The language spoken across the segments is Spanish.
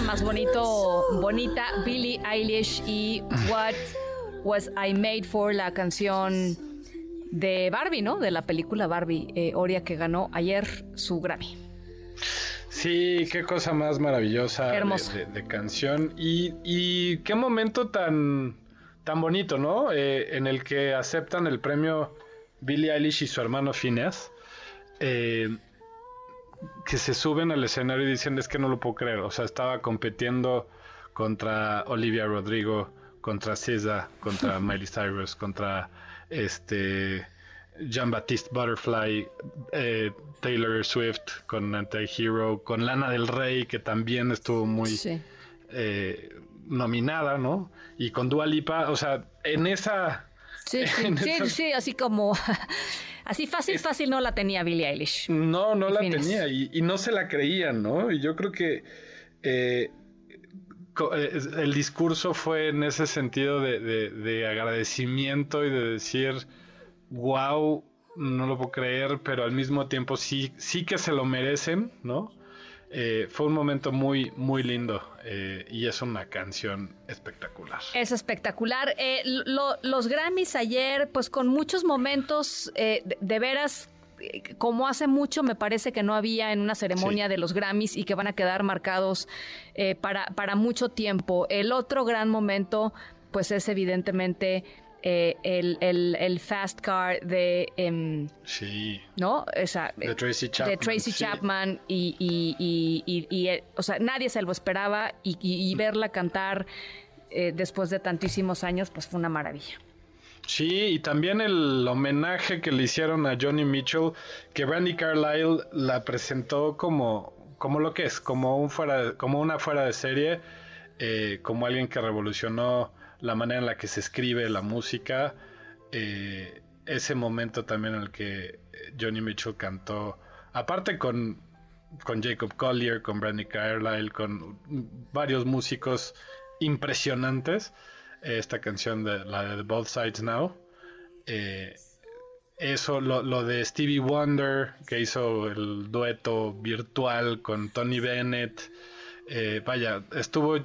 Más bonito, bonita, Billie Eilish y What Was I Made For, la canción de Barbie, ¿no? De la película Barbie, eh, Oria, que ganó ayer su Grammy. Sí, qué cosa más maravillosa de, canción y, qué momento tan, tan bonito, ¿no? Eh, en el que aceptan el premio Billie Eilish y su hermano Phineas. Eh, que se suben al escenario y dicen es que no lo puedo creer. O sea, estaba compitiendo contra Olivia Rodrigo, contra SZA, contra Miley Cyrus, contra este Jean-Baptiste Butterfly, eh, Taylor Swift con Anti-Hero, con Lana del Rey, que también estuvo muy eh, nominada, ¿no? Y con Dua Lipa, o sea, en esa... Sí, sí, sí, así como Así fácil, fácil no la tenía Billie Eilish. No, no la tenía y, no se la creían, ¿no? Y yo creo que eh, eh, el discurso fue en ese sentido de, agradecimiento y de decir, wow, no lo puedo creer, pero al mismo tiempo sí, sí que se lo merecen, ¿no? Eh, fue un momento muy, muy lindo eh, y es una canción espectacular. Es espectacular. Eh, los Grammys ayer, pues con muchos momentos de, veras como hace mucho me parece que no había en una ceremonia de los Grammys y que van a quedar marcados para, para mucho tiempo. El otro gran momento, pues es evidentemente eh, el, el, Fast Car de... Em, sí. ¿No? Esa, de Tracy Chapman. De Tracy Chapman y, y, y, eh, o sea, nadie se lo esperaba y, verla cantar eh, después de tantísimos años, pues fue una maravilla. Sí, y también el homenaje que le hicieron a Johnny Mitchell, que Randy Carlyle la presentó como, como lo que es, como, un fuera, como una fuera de serie, como alguien que revolucionó la manera en la que se escribe la música, eh, ese momento también en el que Johnny Mitchell cantó, aparte con, con Jacob Collier, con Brandy Carlyle, con varios músicos impresionantes, eh, esta canción de la de Both Sides Now. Eh, eso, lo, lo, de Stevie Wonder, que hizo el dueto virtual con Tony Bennett. vaya, estuvo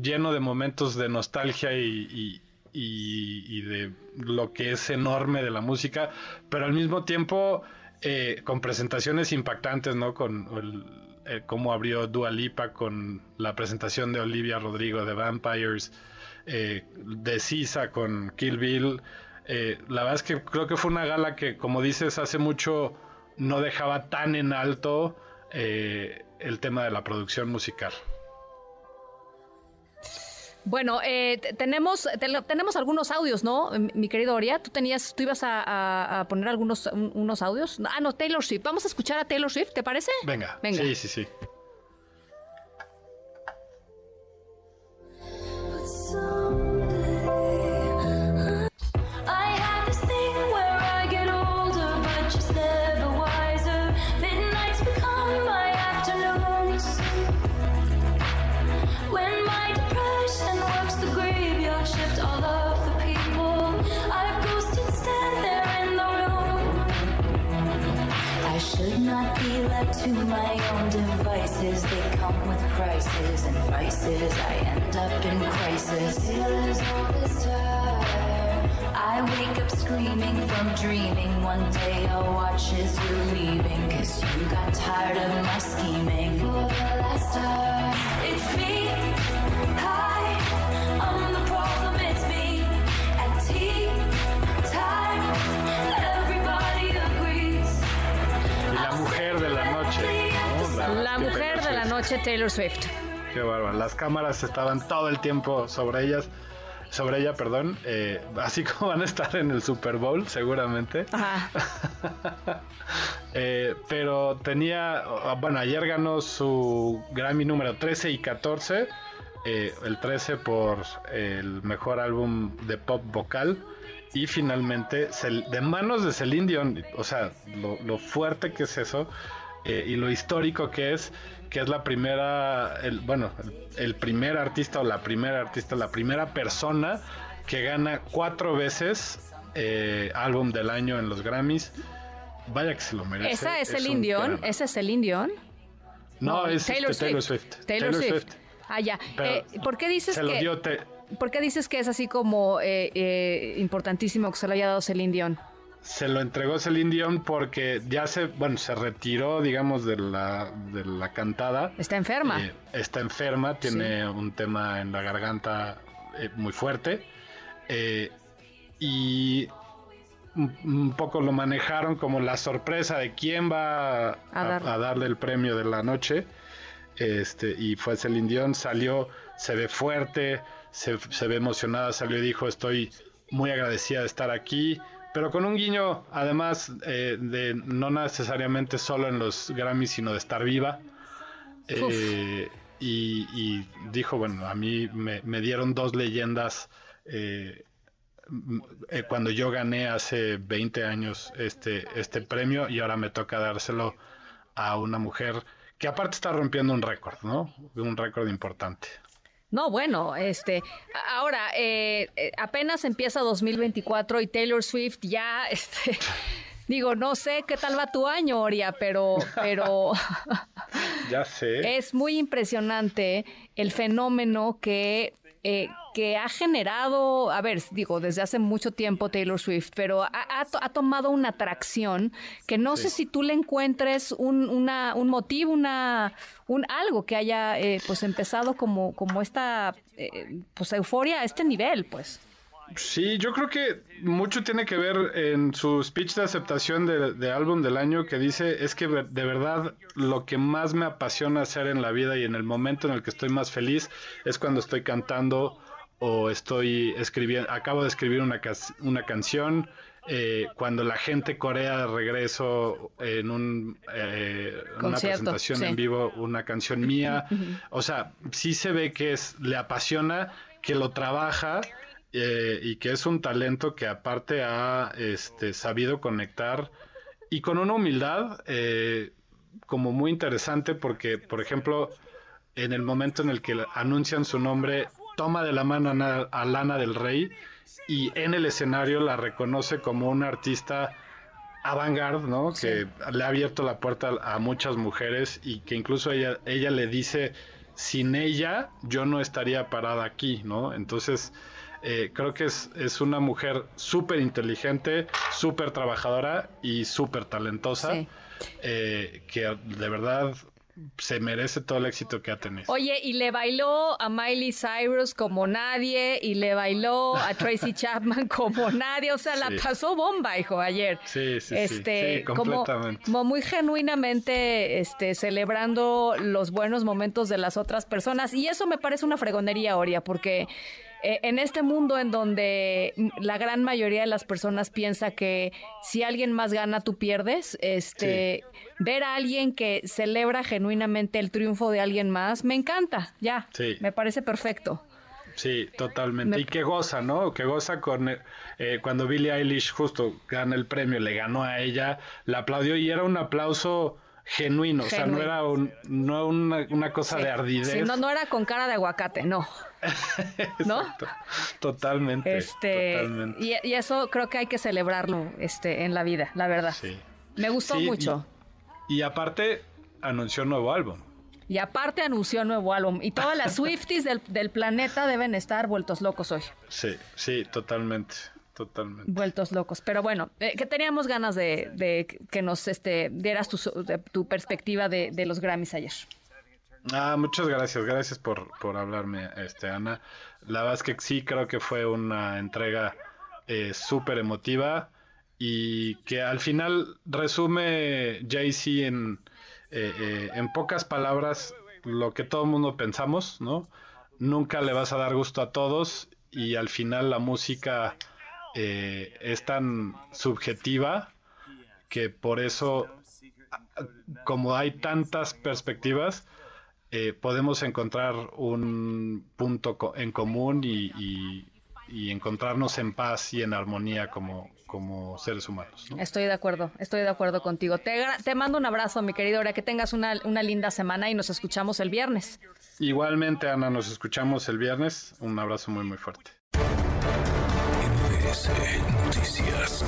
lleno de momentos de nostalgia y, de lo que es enorme de la música, pero al mismo tiempo eh, con presentaciones impactantes, ¿no? Con el, eh, cómo abrió Dua Lipa con la presentación de Olivia Rodrigo de Vampires, eh, de Sisa con Kill Bill. la verdad es que creo que fue una gala que, como dices, hace mucho no dejaba tan en alto el tema de la producción musical. Bueno, eh, tenemos, tenemos algunos audios, ¿no? Mi querido Oria, tú tenías, tú ibas a, poner algunos unos audios. Ah, no, Taylor Swift. Vamos a escuchar a Taylor Swift, ¿te parece? Venga. Venga. Sí, sí, sí. To my own devices. They come with prices and vices. I end up in crisis. I wake up screaming from dreaming. One day I'll watch as you're leaving. Cause you got tired of my scheming. For the last time, Taylor Swift. Qué bárbaro. Las cámaras estaban todo el tiempo sobre ellas. sobre ella, perdón, eh, así como van a estar en el Super Bowl, seguramente. Eh, pero tenía, bueno, ayer ganó su Grammy número 13 y 14, eh, el 13 por el mejor álbum de pop vocal y finalmente de manos de Celine Dion, o sea, lo, fuerte que es eso y lo histórico que es que es la primera, el, bueno, el, primer artista o la primera artista, la primera persona que gana cuatro veces eh, álbum del año en los Grammys. Vaya que se lo merece. ¿Esa es, el Indión? ¿Esa es el Indión? No, es Taylor, este, Swift. Taylor, Swift. Ah, ya. Eh, ¿Por qué dices que... ¿Por qué dices que es así como eh, importantísimo que se lo haya dado Celine Dion? Se lo entregó Celine Dion porque ya se, bueno, se retiró, digamos, de la, de la cantada. Está enferma. Eh, está enferma, tiene un tema en la garganta eh, muy fuerte. Eh, y un, poco lo manejaron como la sorpresa de quién va a, darle el premio de la noche. Este, y fue Celine Dion, salió, se ve fuerte, se, se ve emocionada, salió y dijo, estoy muy agradecida de estar aquí pero con un guiño, además, eh, de no necesariamente solo en los Grammys, sino de estar viva. Eh, y, dijo, bueno, a mí me, dieron dos leyendas eh, cuando yo gané hace 20 años este, este premio y ahora me toca dárselo a una mujer que aparte está rompiendo un récord, ¿no? Un récord importante. No, bueno, este, ahora eh, eh, apenas empieza 2024 y Taylor Swift ya, este, digo, no sé qué tal va tu año, Oria, pero, pero, ya sé. Es muy impresionante el fenómeno que eh, que ha generado, a ver, digo, desde hace mucho tiempo Taylor Swift, pero ha, tomado una atracción que no sé si tú le encuentres un, una, un motivo, una, un algo que haya eh, pues empezado como, como esta eh, pues euforia a este nivel, pues. Sí, yo creo que mucho tiene que ver en su speech de aceptación de, de, álbum del año que dice es que de verdad lo que más me apasiona hacer en la vida y en el momento en el que estoy más feliz es cuando estoy cantando o estoy escribiendo, acabo de escribir una, una canción, eh, cuando la gente corea de regreso en un, eh, una presentación en vivo una canción mía, o sea, sí se ve que es, le apasiona, que lo trabaja eh, y que es un talento que aparte ha este, sabido conectar y con una humildad eh, como muy interesante porque, por ejemplo, en el momento en el que anuncian su nombre, toma de la mano a, Lana del Rey y en el escenario la reconoce como una artista avant-garde, ¿no? Que le ha abierto la puerta a muchas mujeres y que incluso ella, ella le dice, sin ella yo no estaría parada aquí, ¿no? Entonces, eh, creo que es, es una mujer súper inteligente, súper trabajadora y súper talentosa, eh, que de verdad se merece todo el éxito que ha tenido. Oye, y le bailó a Miley Cyrus como nadie, y le bailó a Tracy Chapman como nadie, o sea, la pasó bomba, hijo, ayer. Sí, sí, este, sí, completamente. Como, muy genuinamente este, celebrando los buenos momentos de las otras personas, y eso me parece una fregonería, Oria, porque eh, en este mundo en donde la gran mayoría de las personas piensa que si alguien más gana, tú pierdes, este, ver a alguien que celebra genuinamente el triunfo de alguien más, me encanta, ya, me parece perfecto. Sí, totalmente. Y que goza, ¿no? Que goza con eh, cuando Billie Eilish justo gana el premio, le ganó a ella, la aplaudió y era un aplauso genuino, o sea, no era no una, cosa de ardidez. Sí, no, no era con cara de aguacate, no. ¿No? Totalmente. Este, Y, eso creo que hay que celebrarlo este, en la vida, la verdad. Sí. Me gustó mucho. Y, aparte, anunció un nuevo álbum. Y aparte anunció un nuevo álbum. Y todas las Swifties del, planeta deben estar vueltos locos hoy. Sí, sí, totalmente. Totalmente. Vueltos locos. Pero bueno, eh, que teníamos ganas de, que nos este, dieras tu, tu perspectiva de, de los Grammys ayer. Ah, muchas gracias, gracias por, por hablarme, este, Ana. La verdad es que sí creo que fue una entrega eh, súper emotiva y que al final resume Jay-Z en, eh, eh, en pocas palabras lo que todo el mundo pensamos, ¿no? Nunca le vas a dar gusto a todos y al final la música eh, es tan subjetiva que por eso, como hay tantas perspectivas, eh, podemos encontrar un punto en común y, encontrarnos en paz y en armonía como, como seres humanos. Estoy de acuerdo, estoy de acuerdo contigo. Te, te mando un abrazo, mi querido, ahora que tengas una, una linda semana y nos escuchamos el viernes. Igualmente, Ana, nos escuchamos el viernes. Un abrazo muy, muy fuerte. Noticias.